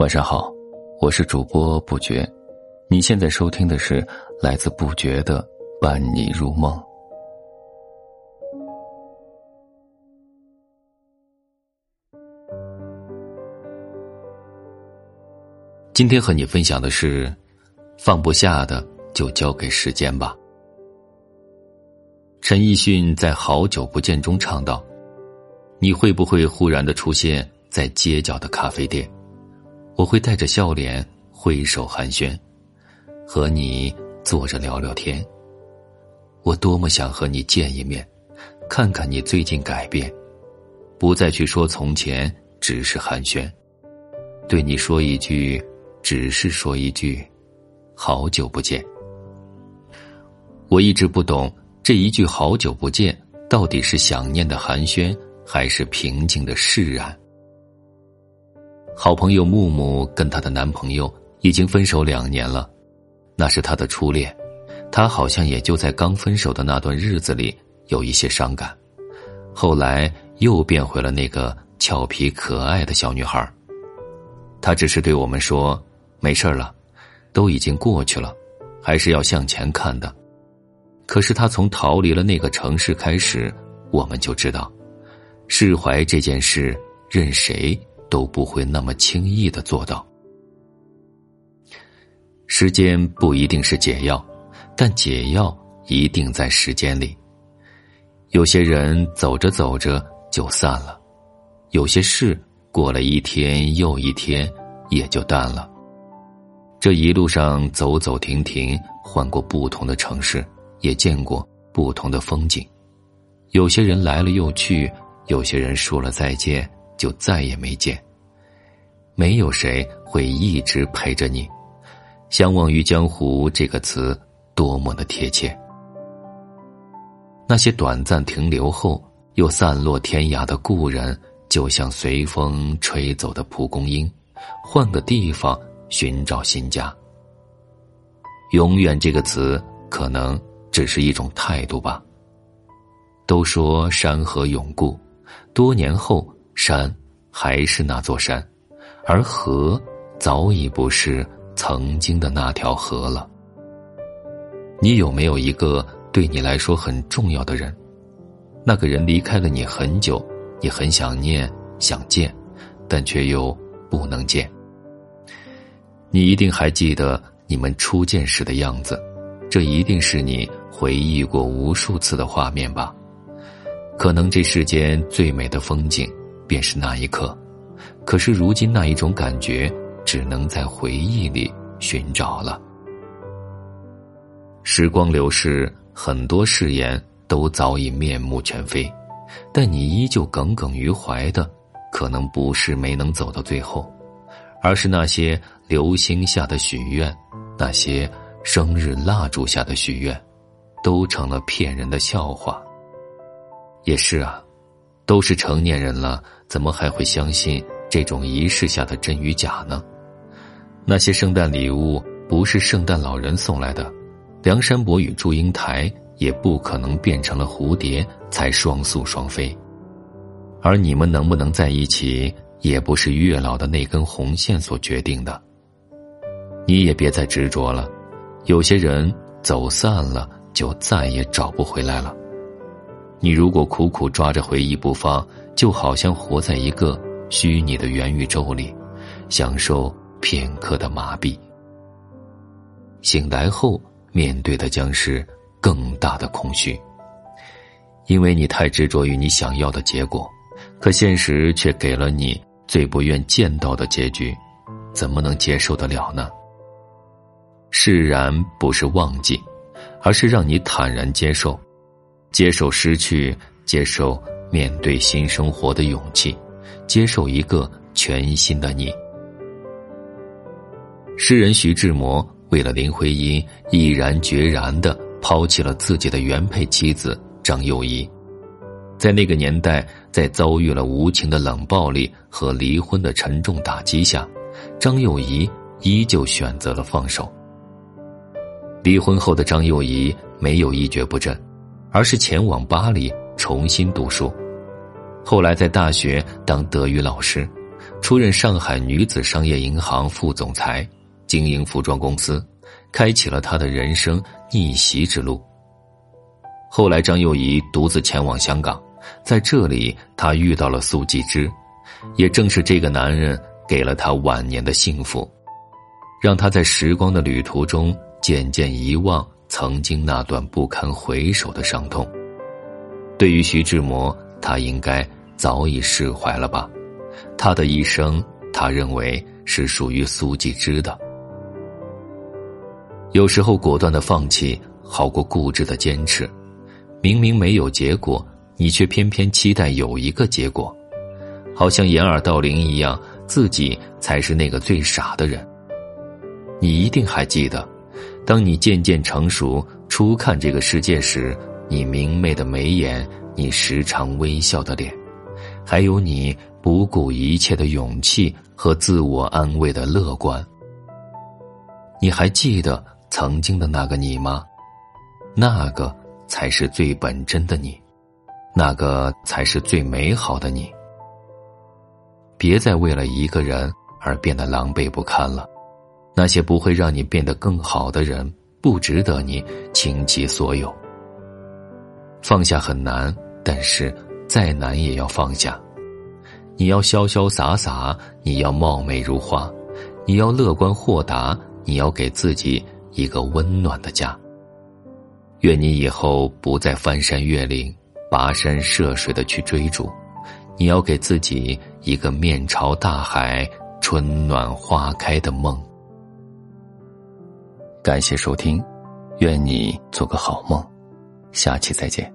晚上好，我是主播不觉，你现在收听的是来自不觉的伴你入梦。今天和你分享的是，放不下的就交给时间吧。陈奕迅在《好久不见》中唱道：“你会不会忽然的出现在街角的咖啡店？”我会带着笑脸挥手寒暄，和你坐着聊聊天。我多么想和你见一面，看看你最近改变，不再去说从前，只是寒暄，对你说一句，只是说一句，好久不见。我一直不懂这一句好久不见到底是想念的寒暄，还是平静的释然。好朋友木木跟她的男朋友已经分手两年了，那是她的初恋，她好像也就在刚分手的那段日子里有一些伤感，后来又变回了那个俏皮可爱的小女孩。她只是对我们说：“没事了，都已经过去了，还是要向前看的。”可是她从逃离了那个城市开始，我们就知道，释怀这件事，任谁。都不会那么轻易的做到。时间不一定是解药，但解药一定在时间里。有些人走着走着就散了，有些事过了一天又一天也就淡了。这一路上走走停停，换过不同的城市，也见过不同的风景。有些人来了又去，有些人说了再见。就再也没见。没有谁会一直陪着你，相忘于江湖这个词多么的贴切。那些短暂停留后又散落天涯的故人，就像随风吹走的蒲公英，换个地方寻找新家。永远这个词可能只是一种态度吧。都说山河永固，多年后。山还是那座山，而河早已不是曾经的那条河了。你有没有一个对你来说很重要的人？那个人离开了你很久，你很想念、想见，但却又不能见。你一定还记得你们初见时的样子，这一定是你回忆过无数次的画面吧？可能这世间最美的风景。便是那一刻，可是如今那一种感觉，只能在回忆里寻找了。时光流逝，很多誓言都早已面目全非，但你依旧耿耿于怀的，可能不是没能走到最后，而是那些流星下的许愿，那些生日蜡烛下的许愿，都成了骗人的笑话。也是啊。都是成年人了，怎么还会相信这种仪式下的真与假呢？那些圣诞礼物不是圣诞老人送来的，梁山伯与祝英台也不可能变成了蝴蝶才双宿双飞，而你们能不能在一起，也不是月老的那根红线所决定的。你也别再执着了，有些人走散了，就再也找不回来了。你如果苦苦抓着回忆不放，就好像活在一个虚拟的元宇宙里，享受片刻的麻痹。醒来后面对的将是更大的空虚，因为你太执着于你想要的结果，可现实却给了你最不愿见到的结局，怎么能接受得了呢？释然不是忘记，而是让你坦然接受。接受失去，接受面对新生活的勇气，接受一个全新的你。诗人徐志摩为了林徽因，毅然决然的抛弃了自己的原配妻子张幼仪。在那个年代，在遭遇了无情的冷暴力和离婚的沉重打击下，张幼仪依旧选择了放手。离婚后的张幼仪没有一蹶不振。而是前往巴黎重新读书，后来在大学当德语老师，出任上海女子商业银行副总裁，经营服装公司，开启了他的人生逆袭之路。后来，张幼仪独自前往香港，在这里，她遇到了苏纪之，也正是这个男人给了她晚年的幸福，让她在时光的旅途中渐渐遗忘曾经那段不堪回首的伤痛。对于徐志摩，他应该早已释怀了吧？他的一生，他认为是属于苏纪之的。有时候，果断的放弃好过固执的坚持。明明没有结果，你却偏偏期待有一个结果，好像掩耳盗铃一样，自己才是那个最傻的人。你一定还记得，当你渐渐成熟，初看这个世界时，你明媚的眉眼，你时常微笑的脸，还有你。不顾一切的勇气和自我安慰的乐观，你还记得曾经的那个你吗？那个才是最本真的你，那个才是最美好的你。别再为了一个人而变得狼狈不堪了，那些不会让你变得更好的人，不值得你倾其所有。放下很难，但是再难也要放下。你要潇潇洒洒，你要貌美如花，你要乐观豁达，你要给自己一个温暖的家。愿你以后不再翻山越岭、跋山涉水的去追逐，你要给自己一个面朝大海、春暖花开的梦。感谢收听，愿你做个好梦，下期再见。